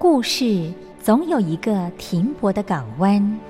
故事总有一个停泊的港湾。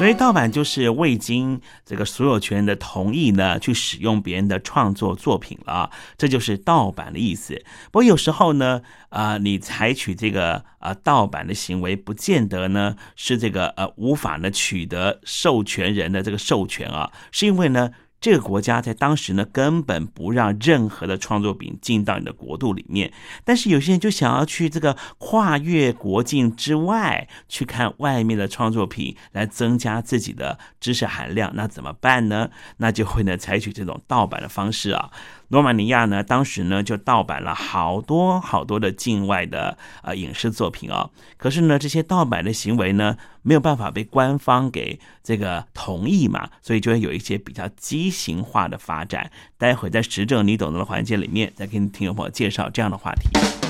所以盗版就是未经这个所有权人的同意呢，去使用别人的创作作品了，这就是盗版的意思。不过有时候呢，啊，你采取这个啊盗版的行为，不见得呢是这个呃无法呢取得授权人的这个授权啊，是因为呢。这个国家在当时呢，根本不让任何的创作品进到你的国度里面。但是有些人就想要去这个跨越国境之外去看外面的创作品，来增加自己的知识含量，那怎么办呢？那就会呢采取这种盗版的方式啊。罗马尼亚呢，当时呢就盗版了好多好多的境外的呃影视作品哦。可是呢，这些盗版的行为呢，没有办法被官方给这个同意嘛，所以就会有一些比较畸形化的发展。待会在时政你懂得的环节里面，再跟听众朋友介绍这样的话题。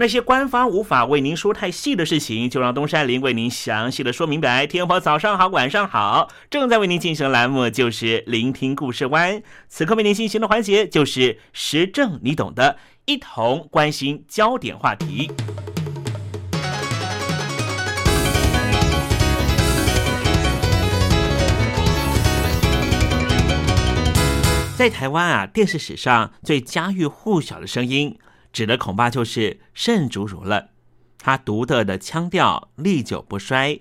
那些官方无法为您说太细的事情，就让东山林为您详细的说明白。天婆早上好，晚上好，正在为您进行的栏目就是聆听故事湾。此刻为您进行的环节就是时政，你懂的，一同关心焦点话题。在台湾啊，电视史上最家喻户晓的声音。指的恐怕就是盛竹如了，他独特的腔调历久不衰，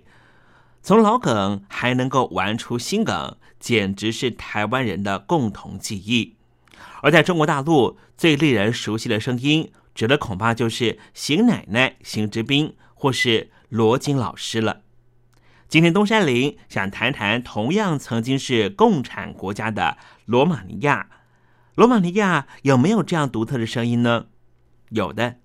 从老梗还能够玩出新梗，简直是台湾人的共同记忆。而在中国大陆最令人熟悉的声音，指的恐怕就是邢奶奶、邢之斌或是罗京老师了。今天东山林想谈谈同样曾经是共产国家的罗马尼亚，罗马尼亚有没有这样独特的声音呢？有的，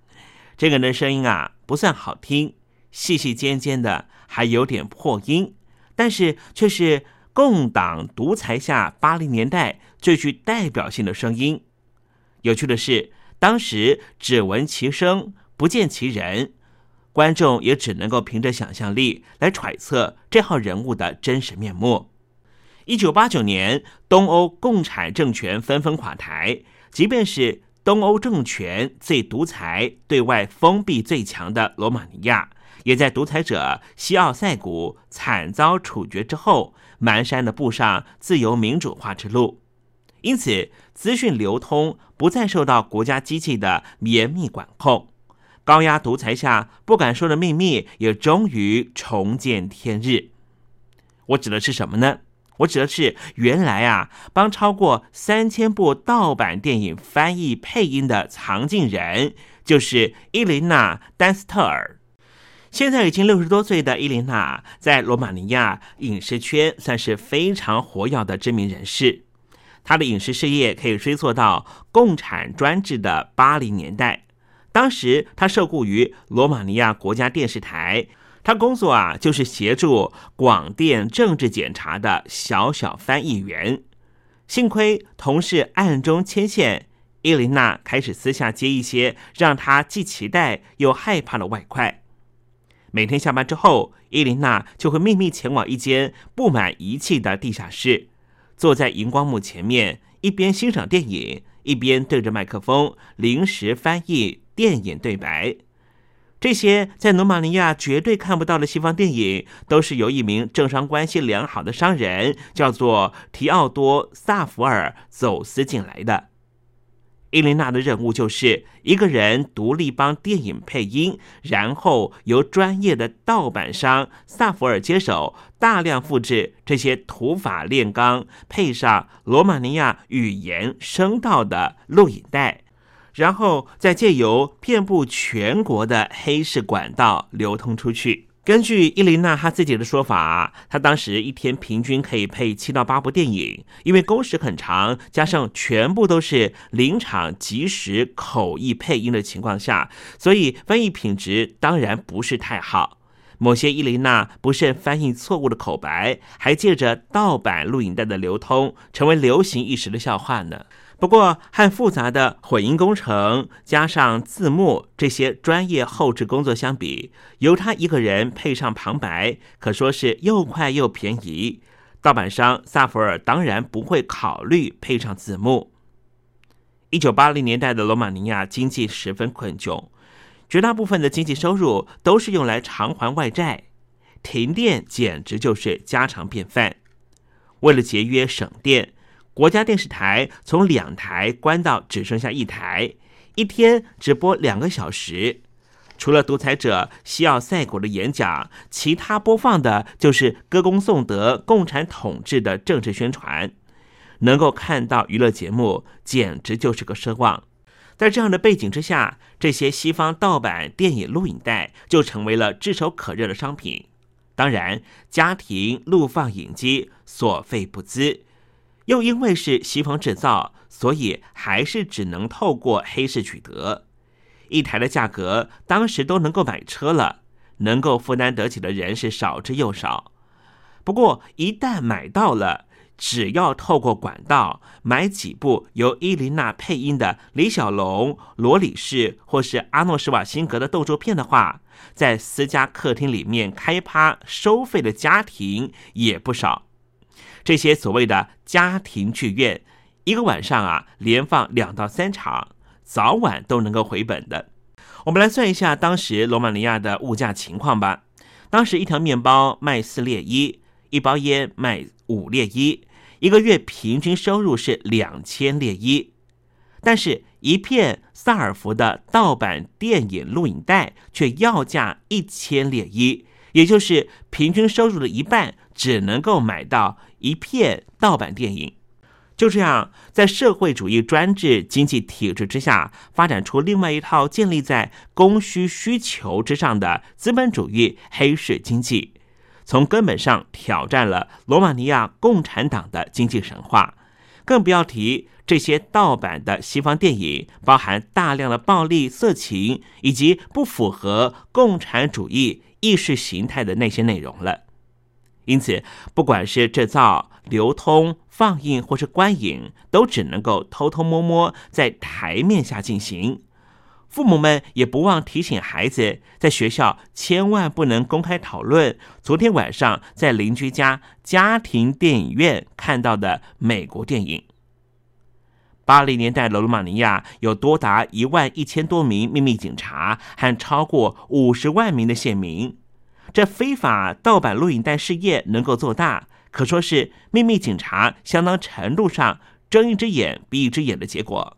这个人的声音啊不算好听，细细尖尖的，还有点破音，但是却是共党独裁下八零年代最具代表性的声音。有趣的是，当时只闻其声不见其人，观众也只能够凭着想象力来揣测这号人物的真实面目。一九八九年，东欧共产政权纷纷垮台，即便是。东欧政权最独裁、对外封闭最强的罗马尼亚，也在独裁者西奥塞古惨遭处决之后，蹒跚的步上自由民主化之路。因此，资讯流通不再受到国家机器的严密管控，高压独裁下不敢说的秘密也终于重见天日。我指的是什么呢？我指的是原来啊，帮超过三千部盗版电影翻译配音的藏镜人，就是伊琳娜·丹斯特尔。现在已经六十多岁的伊琳娜，在罗马尼亚影视圈算是非常活跃的知名人士。她的影视事业可以追溯到共产专制的八零年代，当时她受雇于罗马尼亚国家电视台。他工作啊，就是协助广电政治检查的小小翻译员。幸亏同事暗中牵线，伊琳娜开始私下接一些让他既期待又害怕的外快。每天下班之后，伊琳娜就会秘密前往一间布满仪器的地下室，坐在荧光幕前面，一边欣赏电影，一边对着麦克风临时翻译电影对白。这些在罗马尼亚绝对看不到的西方电影，都是由一名政商关系良好的商人，叫做提奥多·萨福尔走私进来的。伊琳娜的任务就是一个人独立帮电影配音，然后由专业的盗版商萨福尔接手，大量复制这些土法炼钢、配上罗马尼亚语言声道的录影带。然后再借由遍布全国的黑市管道流通出去。根据伊琳娜她自己的说法，她当时一天平均可以配七到八部电影，因为工时很长，加上全部都是临场即时口译配音的情况下，所以翻译品质当然不是太好。某些伊琳娜不慎翻译错误的口白，还借着盗版录影带的流通，成为流行一时的笑话呢。不过，和复杂的混音工程加上字幕这些专业后置工作相比，由他一个人配上旁白，可说是又快又便宜。盗版商萨福尔当然不会考虑配上字幕。一九八零年代的罗马尼亚经济十分困窘，绝大部分的经济收入都是用来偿还外债，停电简直就是家常便饭。为了节约省电。国家电视台从两台关到只剩下一台，一天只播两个小时。除了独裁者西奥塞古的演讲，其他播放的就是歌功颂德共产统治的政治宣传。能够看到娱乐节目，简直就是个奢望。在这样的背景之下，这些西方盗版电影录影带就成为了炙手可热的商品。当然，家庭录放影机所费不赀。又因为是西方制造，所以还是只能透过黑市取得。一台的价格，当时都能够买车了，能够负担得起的人是少之又少。不过，一旦买到了，只要透过管道买几部由伊琳娜配音的李小龙、罗里士或是阿诺·施瓦辛格的动作片的话，在私家客厅里面开趴收费的家庭也不少。这些所谓的家庭剧院，一个晚上啊连放两到三场，早晚都能够回本的。我们来算一下当时罗马尼亚的物价情况吧。当时一条面包卖四列一，一包烟卖五列一，一个月平均收入是两千列一。但是，一片萨尔福的盗版电影录影带却要价一千列一，也就是平均收入的一半，只能够买到一片盗版电影。就这样，在社会主义专制经济体制之下，发展出另外一套建立在供需需求之上的资本主义黑市经济，从根本上挑战了罗马尼亚共产党的经济神话。更不要提这些盗版的西方电影，包含大量的暴力、色情以及不符合共产主义意识形态的那些内容了。因此，不管是制造、流通、放映或是观影，都只能够偷偷摸摸在台面下进行。父母们也不忘提醒孩子，在学校千万不能公开讨论昨天晚上在邻居家家庭电影院看到的美国电影。八零年代罗马尼亚有多达一万一千多名秘密警察和超过五十万名的县民。这非法盗版录影带事业能够做大，可说是秘密警察相当程度上睁一只眼闭一只眼的结果。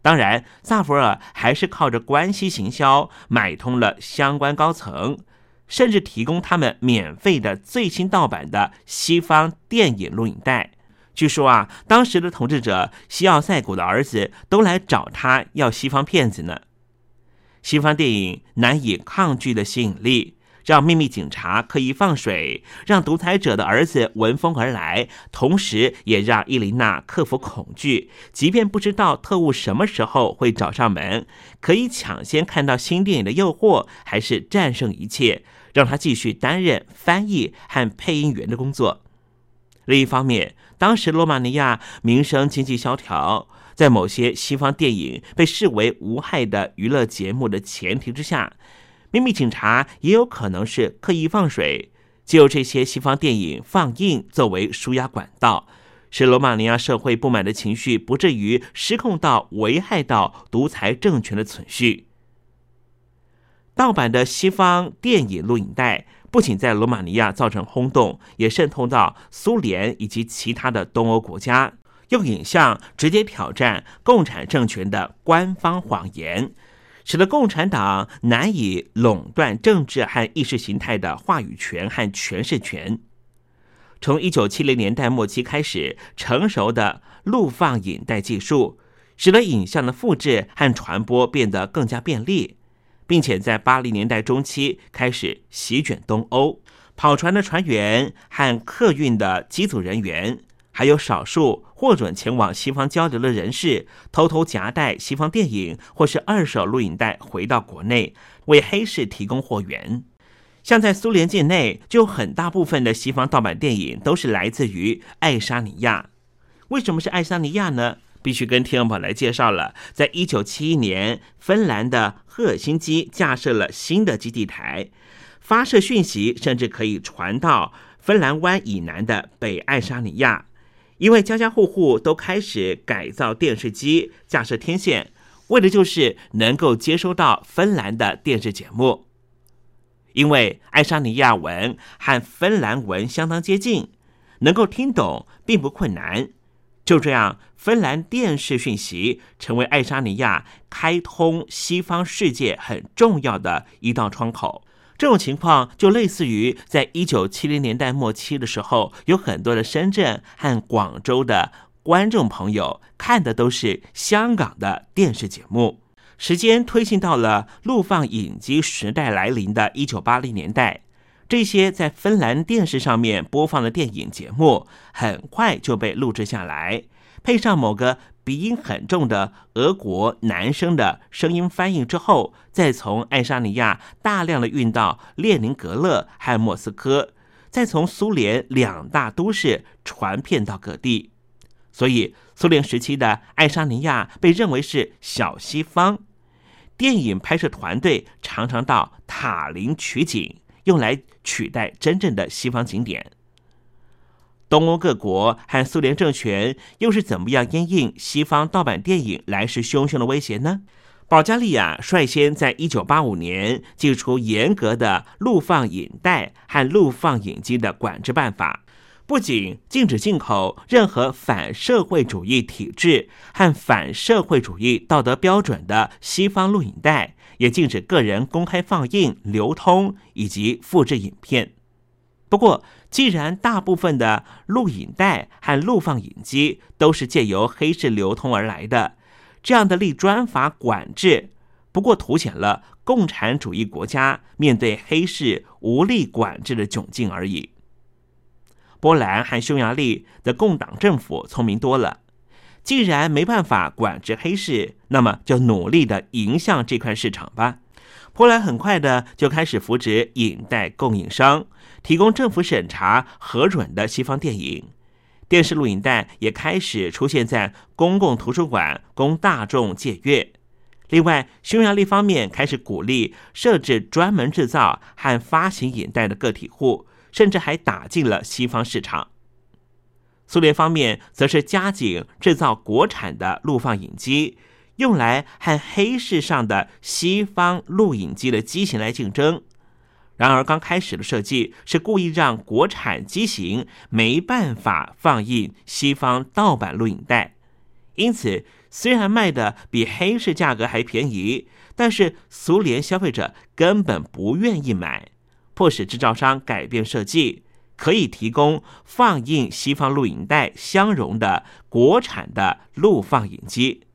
当然，萨福尔还是靠着关系行销买通了相关高层，甚至提供他们免费的最新盗版的西方电影录影带。据说啊，当时的统治者西奥塞古的儿子都来找他要西方片子呢。西方电影难以抗拒的吸引力。让秘密警察刻意放水，让独裁者的儿子闻风而来，同时也让伊琳娜克服恐惧。即便不知道特务什么时候会找上门，可以抢先看到新电影的诱惑，还是战胜一切，让他继续担任翻译和配音员的工作。另一方面，当时罗马尼亚民生经济萧条，在某些西方电影被视为无害的娱乐节目的前提之下。秘密警察也有可能是刻意放水，借由这些西方电影放映作为舒压管道，使罗马尼亚社会不满的情绪不至于失控到危害到独裁政权的存续。盗版的西方电影录影带不仅在罗马尼亚造成轰动，也渗透到苏联以及其他的东欧国家，用影像直接挑战共产政权的官方谎言。使得共产党难以垄断政治和意识形态的话语权和诠释权。从一九七零年代末期开始，成熟的录放影带技术使得影像的复制和传播变得更加便利，并且在八零年代中期开始席卷东欧。跑船的船员和客运的机组人员。还有少数获准前往西方交流的人士，偷偷夹带西方电影或是二手录影带回到国内，为黑市提供货源。像在苏联境内，就很大部分的西方盗版电影都是来自于爱沙尼亚。为什么是爱沙尼亚呢？必须跟听众朋友来介绍了。在一九七一年，芬兰的赫尔辛基架设了新的基地台，发射讯息甚至可以传到芬兰湾以南的北爱沙尼亚。因为家家户户都开始改造电视机，架设天线，为的就是能够接收到芬兰的电视节目。因为爱沙尼亚文和芬兰文相当接近，能够听懂并不困难。就这样，芬兰电视讯息成为爱沙尼亚开通西方世界很重要的一道窗口。这种情况就类似于在一九七零年代末期的时候，有很多的深圳和广州的观众朋友看的都是香港的电视节目。时间推进到了录放影机时代来临的一九八零年代，这些在芬兰电视上面播放的电影节目很快就被录制下来，配上某个。鼻音很重的俄国男生的声音翻译之后，再从爱沙尼亚大量的运到列宁格勒和莫斯科，再从苏联两大都市传遍到各地。所以，苏联时期的爱沙尼亚被认为是小西方。电影拍摄团队常常到塔林取景，用来取代真正的西方景点。东欧各国和苏联政权又是怎么样因应西方盗版电影来势汹汹的威胁呢？保加利亚率先在一九八五年寄出严格的录放影带和录放影机的管制办法。不仅禁止进口任何反社会主义体制和反社会主义道德标准的西方录影带，也禁止个人公开放映、流通以及复制影片。不过，既然大部分的录影带和录放影机都是借由黑市流通而来的，这样的立专法管制，不过凸显了共产主义国家面对黑市无力管制的窘境而已。波兰和匈牙利的共党政府聪明多了，既然没办法管制黑市，那么就努力的迎向这块市场吧。波兰很快的就开始扶植影带供应商，提供政府审查核准的西方电影，电视录影带也开始出现在公共图书馆供大众借阅。另外，匈牙利方面开始鼓励设置专门制造和发行影带的个体户。甚至还打进了西方市场。苏联方面则是加紧制造国产的录放影机，用来和黑市上的西方录影机的机型来竞争。然而，刚开始的设计是故意让国产机型没办法放映西方盗版录影带，因此虽然卖的比黑市价格还便宜，但是苏联消费者根本不愿意买。迫使制造商改变设计，可以提供放映西方录影带相容的国产的录放影机。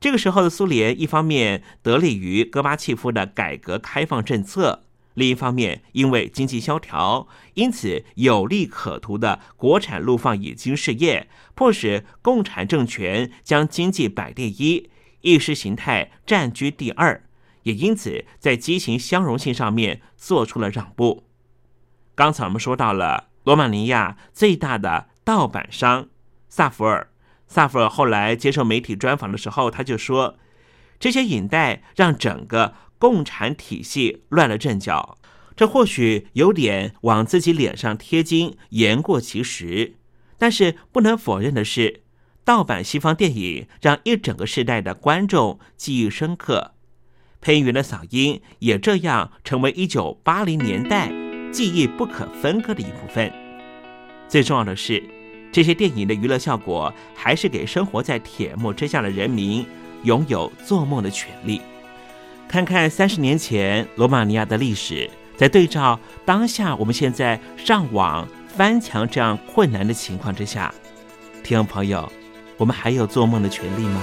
这个时候的苏联，一方面得力于戈巴契夫的改革开放政策，另一方面因为经济萧条，因此有利可图的国产陆放影机事业，迫使共产政权将经济摆第一，意识形态占据第二。也因此，在机型相容性上面做出了让步。刚才我们说到了罗马尼亚最大的盗版商萨福尔，萨福尔后来接受媒体专访的时候，他就说：“这些影带让整个共产体系乱了阵脚。”这或许有点往自己脸上贴金，言过其实。但是不能否认的是，盗版西方电影让一整个时代的观众记忆深刻。配音员的嗓音也这样成为一九八零年代记忆不可分割的一部分。最重要的是，这些电影的娱乐效果还是给生活在铁幕之下的人民拥有做梦的权利。看看三十年前罗马尼亚的历史，在对照当下我们现在上网翻墙这样困难的情况之下，听众朋友，我们还有做梦的权利吗？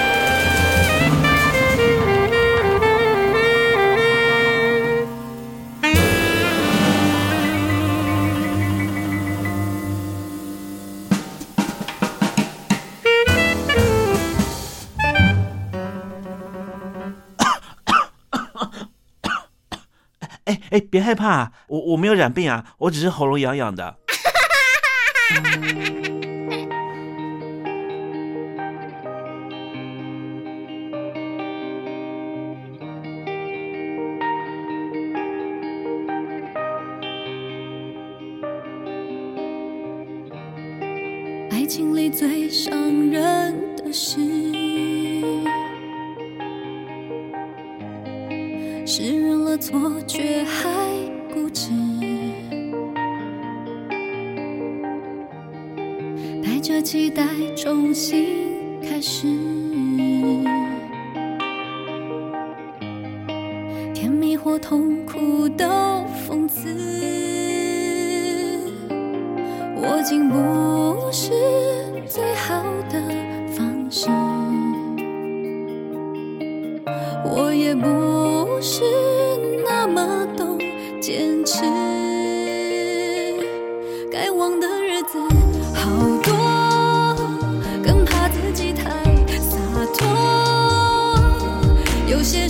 哎，别害怕，我我没有染病啊，我只是喉咙痒痒的。爱情里最伤人的事。是错却还固执，带着期待重新开始，甜蜜或痛苦都讽刺，我竟不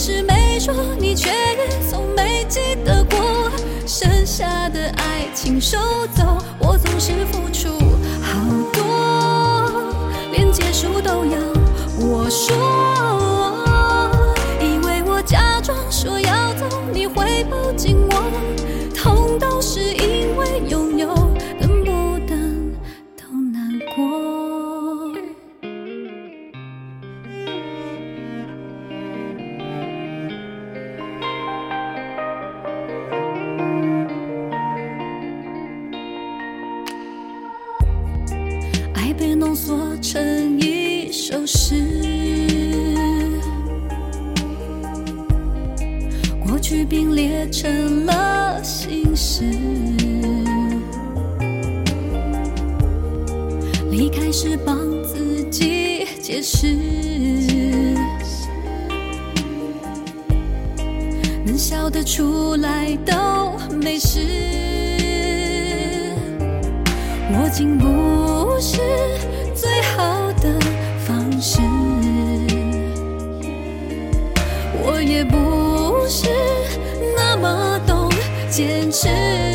是没说，你却也从没记得过。剩下的爱情收走，我总是付出好多，连结束都要我说。并列成了心事。离开时帮自己解释，能笑得出来都没事。握紧不是最好的方式，我也不是坚持。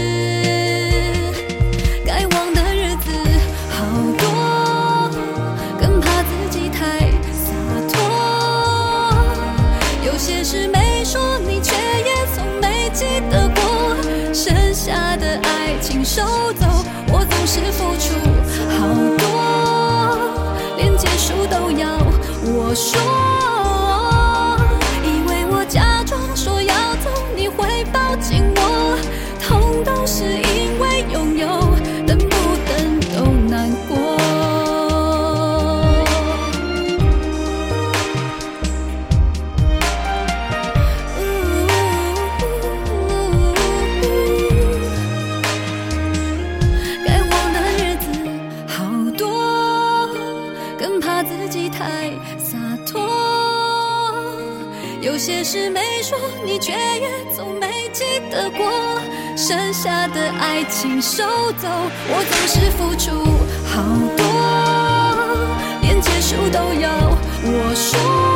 有些事没说，你却也总没记得过。剩下的爱情收走，我总是付出好多，连结束都要我说。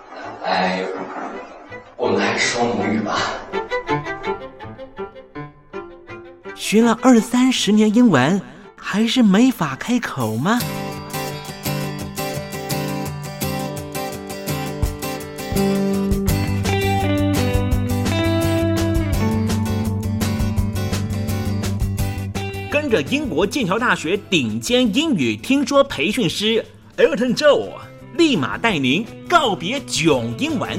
I，我们还是说母语吧。学了二三十年英文，还是没法开口吗？跟着英国剑桥大学顶尖英语听说培训师 Elton Joe，立马带您告别囧英文。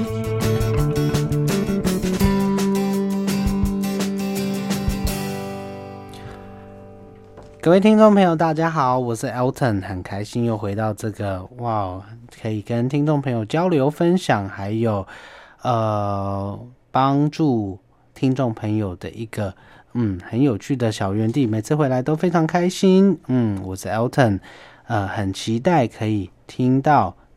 各位听众朋友，大家好，我是 Elton，很开心又回到这个哇，可以跟听众朋友交流分享，还有呃帮助听众朋友的一个嗯很有趣的小园地，每次回来都非常开心。嗯，我是 Elton，呃，很期待可以听到。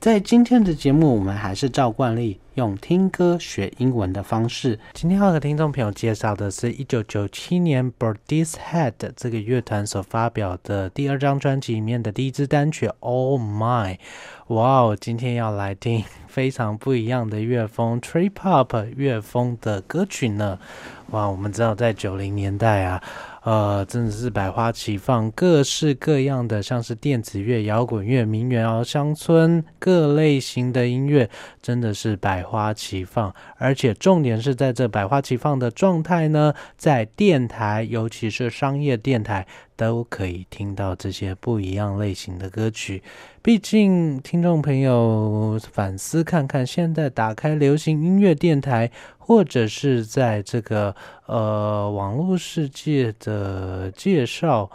在今天的节目，我们还是照惯例用听歌学英文的方式。今天要和听众朋友介绍的是一九九七年 Birdies Head 这个乐团所发表的第二张专辑里面的第一支单曲 Oh My。哇哦，今天要来听非常不一样的乐风 Trip Hop 乐风的歌曲呢。哇，我们知道在九零年代啊。呃，真的是百花齐放，各式各样的，像是电子乐、摇滚乐、民谣、乡村各类型的音乐，真的是百花齐放。而且重点是在这百花齐放的状态呢，在电台，尤其是商业电台，都可以听到这些不一样类型的歌曲。毕竟，听众朋友反思看看，现在打开流行音乐电台，或者是在这个呃网络世界的介绍，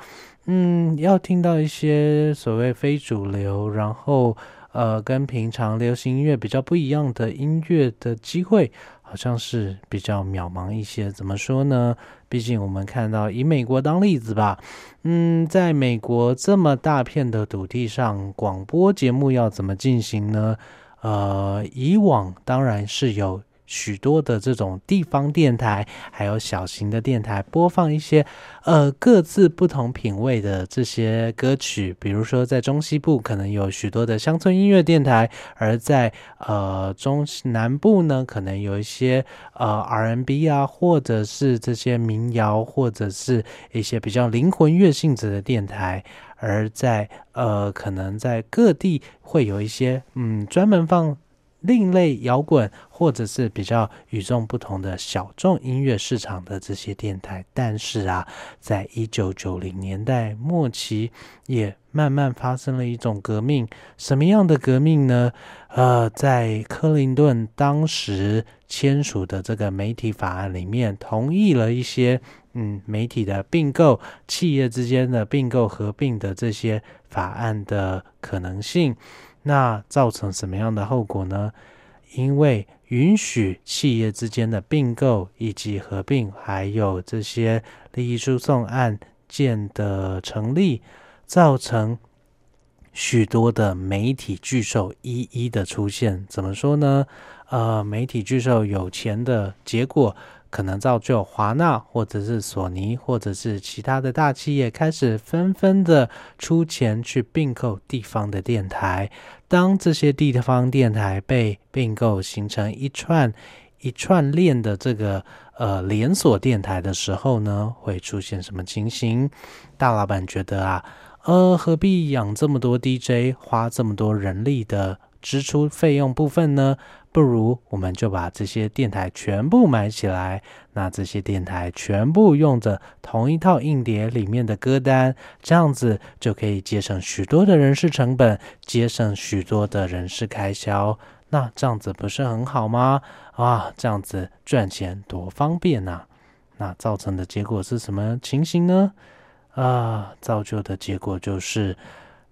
嗯，要听到一些所谓非主流，然后呃跟平常流行音乐比较不一样的音乐的机会。好像是比较渺茫一些，怎么说呢？毕竟我们看到以美国当例子吧，嗯，在美国这么大片的土地上，广播节目要怎么进行呢？呃，以往当然是有。许多的这种地方电台，还有小型的电台，播放一些呃各自不同品味的这些歌曲。比如说，在中西部可能有许多的乡村音乐电台，而在呃中南部呢，可能有一些呃 RNB 啊，或者是这些民谣，或者是一些比较灵魂乐性质的电台。而在呃可能在各地会有一些嗯专门放。另类摇滚，或者是比较与众不同的小众音乐市场的这些电台，但是啊，在一九九零年代末期，也慢慢发生了一种革命。什么样的革命呢？呃，在克林顿当时签署的这个媒体法案里面，同意了一些嗯媒体的并购、企业之间的并购合并的这些法案的可能性。那造成什么样的后果呢？因为允许企业之间的并购以及合并，还有这些利益输送案件的成立，造成许多的媒体巨兽一一的出现。怎么说呢？呃，媒体巨兽有钱的结果。可能造就华纳或者是索尼或者是其他的大企业开始纷纷的出钱去并购地方的电台。当这些地方电台被并购，形成一串一串链的这个呃连锁电台的时候呢，会出现什么情形？大老板觉得啊，呃，何必养这么多 DJ，花这么多人力的支出费用部分呢？不如我们就把这些电台全部买起来，那这些电台全部用着同一套硬碟里面的歌单，这样子就可以节省许多的人事成本，节省许多的人事开销。那这样子不是很好吗？啊，这样子赚钱多方便呐！那造成的结果是什么情形呢？啊，造就的结果就是，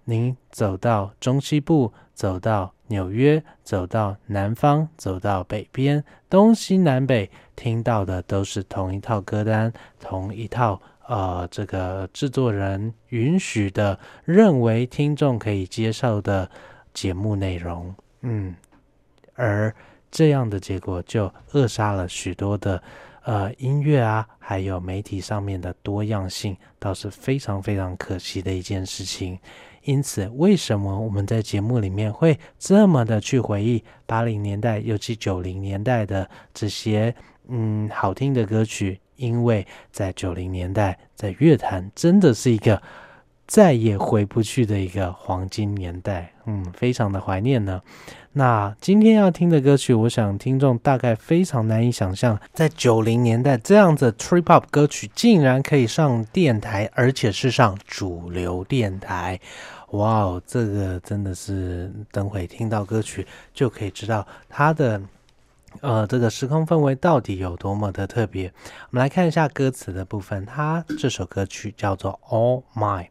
您走到中西部，走到。纽约走到南方，走到北边，东西南北听到的都是同一套歌单，同一套呃，这个制作人允许的，认为听众可以接受的节目内容。嗯，而这样的结果就扼杀了许多的呃音乐啊，还有媒体上面的多样性，倒是非常非常可惜的一件事情。因此，为什么我们在节目里面会这么的去回忆八零年代，尤其九零年代的这些嗯好听的歌曲？因为在九零年代，在乐坛真的是一个再也回不去的一个黄金年代，嗯，非常的怀念呢。那今天要听的歌曲，我想听众大概非常难以想象，在九零年代这样子 trip hop 歌曲竟然可以上电台，而且是上主流电台。哇哦，这个真的是等会听到歌曲就可以知道他的呃这个时空氛围到底有多么的特别。我们来看一下歌词的部分，它这首歌曲叫做《All My》。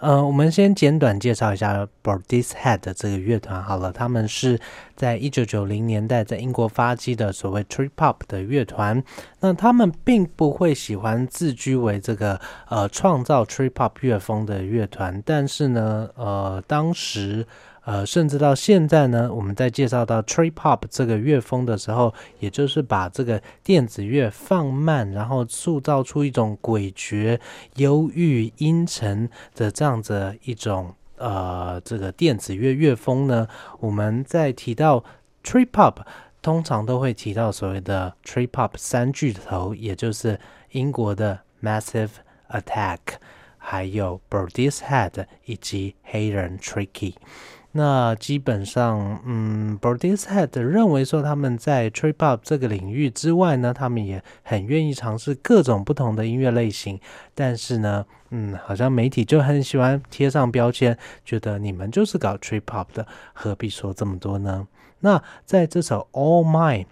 呃，我们先简短介绍一下 Boardishead 这个乐团好了，他们是在一九九零年代在英国发迹的所谓 Trip Hop 的乐团。那他们并不会喜欢自居为这个呃创造 Trip Hop 乐风的乐团，但是呢，呃，当时。呃，甚至到现在呢，我们在介绍到 trip hop 这个乐风的时候，也就是把这个电子乐放慢，然后塑造出一种诡谲、忧郁、阴沉的这样子一种呃这个电子乐乐风呢。我们在提到 trip hop，通常都会提到所谓的 trip hop 三巨头，也就是英国的 Massive。Attack，还有 Birdie's Head 以及黑人 Tricky。那基本上，嗯，Birdie's Head 认为说他们在 Trip Hop 这个领域之外呢，他们也很愿意尝试各种不同的音乐类型。但是呢，嗯，好像媒体就很喜欢贴上标签，觉得你们就是搞 Trip Hop 的，何必说这么多呢？那在这首 All Mine。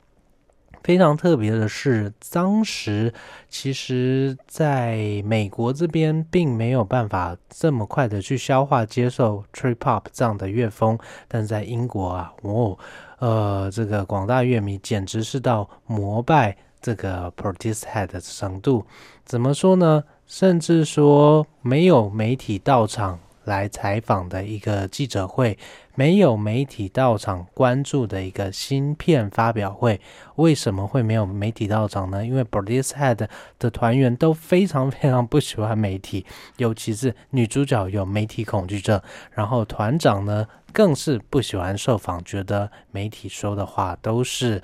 非常特别的是，当时其实在美国这边并没有办法这么快的去消化接受 trip hop 这样的乐风，但在英国啊，哦，呃，这个广大乐迷简直是到膜拜这个 protest head 的程度。怎么说呢？甚至说没有媒体到场。来采访的一个记者会，没有媒体到场关注的一个芯片发表会，为什么会没有媒体到场呢？因为 b r d i s Head 的团员都非常非常不喜欢媒体，尤其是女主角有媒体恐惧症，然后团长呢更是不喜欢受访，觉得媒体说的话都是。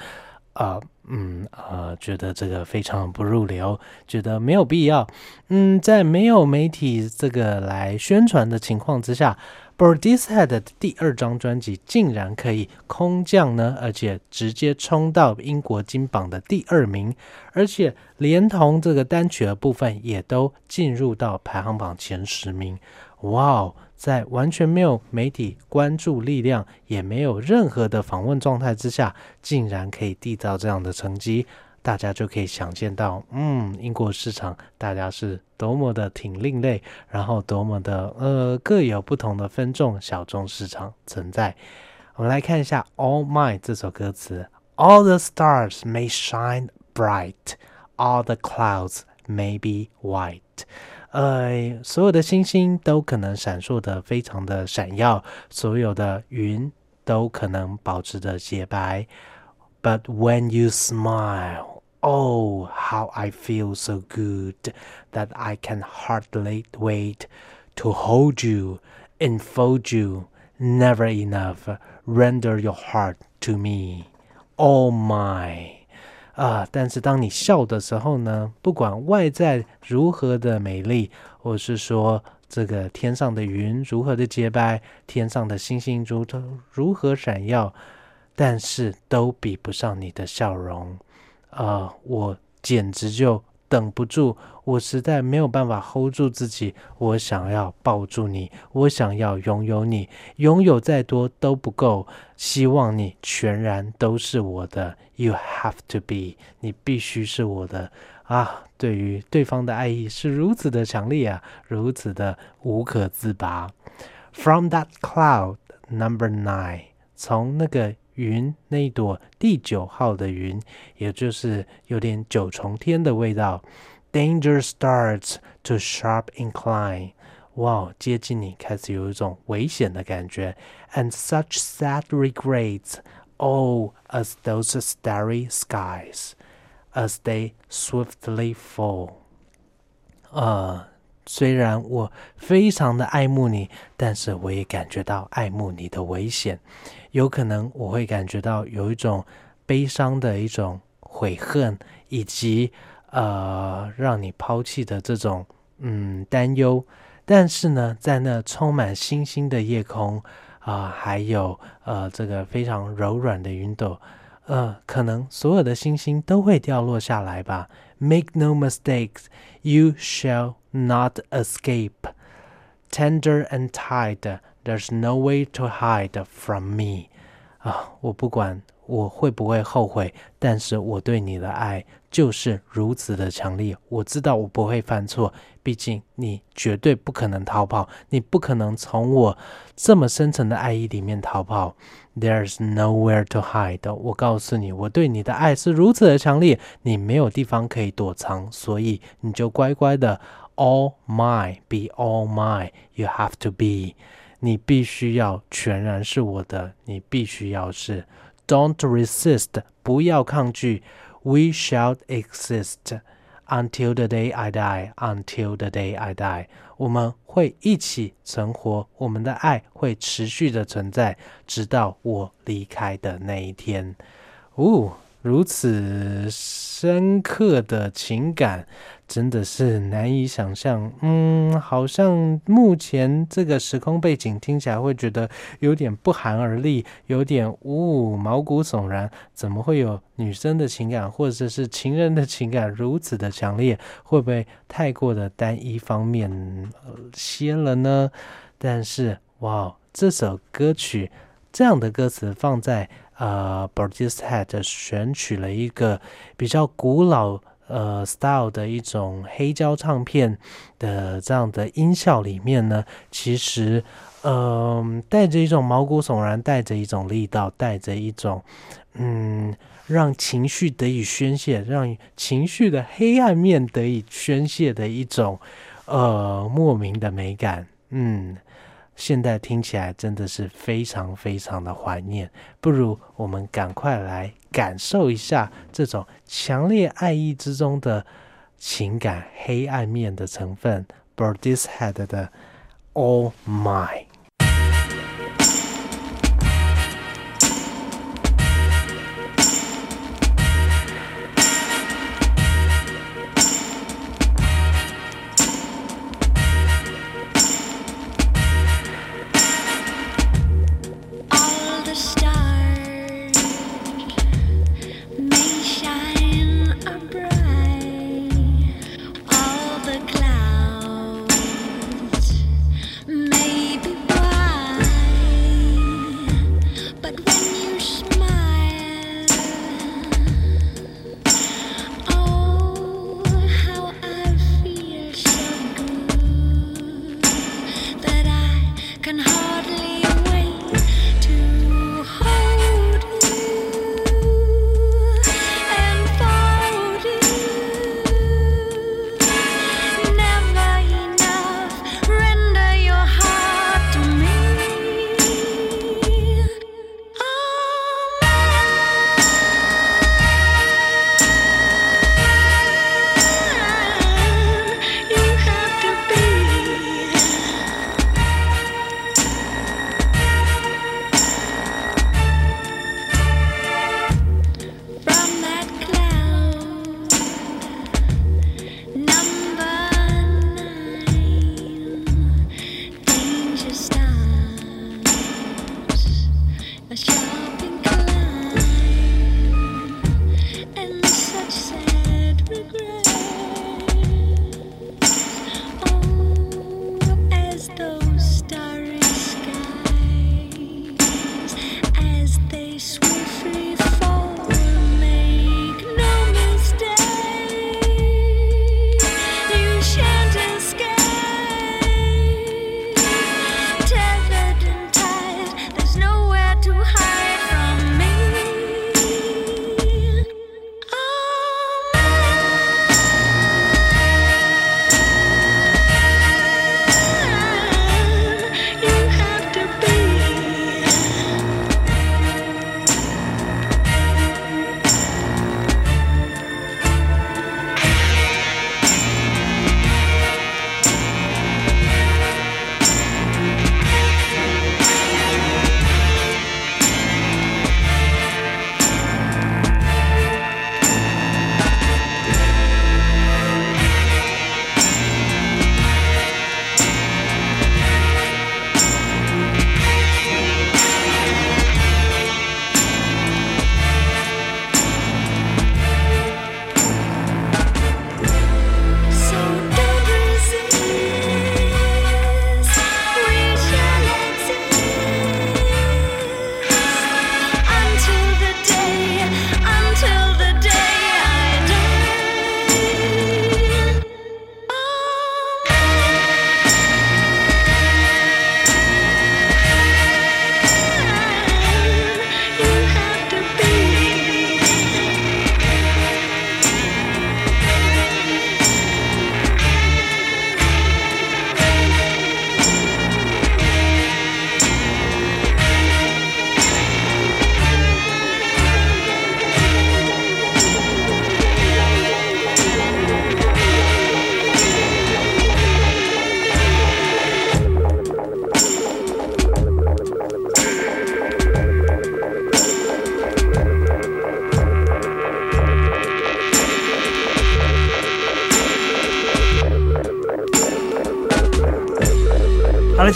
啊，嗯，呃，觉得这个非常不入流，觉得没有必要。嗯，在没有媒体这个来宣传的情况之下 b i r d i s Head 的第二张专辑竟然可以空降呢，而且直接冲到英国金榜的第二名，而且连同这个单曲的部分也都进入到排行榜前十名。哇哦！在完全没有媒体关注力量，也没有任何的访问状态之下，竟然可以缔造这样的成绩，大家就可以想见到，嗯，英国市场大家是多么的挺另类，然后多么的呃各有不同的分众小众市场存在。我们来看一下《All Mine》这首歌词：All the stars may shine bright, all the clouds may be white。呃，所有的星星都可能闪烁的非常的闪耀，所有的云都可能保持着洁白。But when you smile, oh, how I feel so good that I can hardly wait to hold you, enfold you. Never enough, render your heart to me, all mine. 啊！但是当你笑的时候呢，不管外在如何的美丽，或是说这个天上的云如何的洁白，天上的星星如如何闪耀，但是都比不上你的笑容。 啊！我简直就。等不住，我实在没有办法 hold 住自己。我想要抱住你，我想要拥有你，拥有再多都不够。希望你全然都是我的。You have to be，你必须是我的啊！对于对方的爱意是如此的强烈啊，如此的无可自拔。From that cloud number nine，从那个。云那一朵第九号的云，也就是有点九重天的味道。Danger starts to sharp incline，哇，接近你开始有一种危险的感觉。And such sad regrets，oh as those starry skies，as they swiftly fall。啊。 虽然我非常的爱慕你，但是我也感觉到爱慕你的危险。有可能我会感觉到有一种悲伤的一种悔恨，以及呃让你抛弃的这种嗯担忧。但是呢，在那充满星星的夜空啊，还有呃这个非常柔软的云朵，呃，可能所有的星星都会掉落下来吧。Make no mistakes, you shall. Not escape. Tender and tied, there's no way to hide from me. 啊，我不管我会不会后悔，但是我对你的爱就是如此的强烈。我知道我不会犯错，毕竟你绝对不可能逃跑，你不可能从我这么深沉的爱意里面逃跑。There's nowhere to hide。我告诉你，我对你的爱是如此的强烈，你没有地方可以躲藏，所以你就乖乖的。All mine, be all mine. You have to be. 你必须要全然是我的，你必须要是。Don't resist. 不要抗拒。We shall exist until the day I die. Until the day I die. 我们会一起存活，我们的爱会持续的存在，直到我离开的那一天。哦，如此深刻的情感。真的是难以想象。嗯，好像目前这个时空背景听起来会觉得有点不寒而栗，有点呜毛骨悚然。怎么会有女生的情感或者是情人的情感如此的强烈？会不会太过的单一方面些了呢？但是，哇，这首歌曲这样的歌词放在。呃 b i r d i s Head 选取了一个比较古老呃 style 的一种黑胶唱片的这样的音效里面呢，其实嗯带着一种毛骨悚然，带着一种力道，带着一种嗯让情绪得以宣泄，让情绪的黑暗面得以宣泄的一种呃莫名的美感，嗯。现在听起来真的是非常非常的怀念，不如我们赶快来感受一下这种强烈爱意之中的情感黑暗面的成分。b i r d i s Head 的 All My。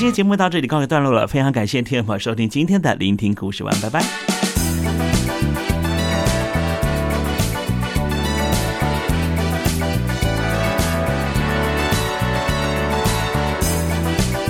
今天节目到这里告一段落了，非常感谢听众朋友收听今天的聆听故事完，拜拜。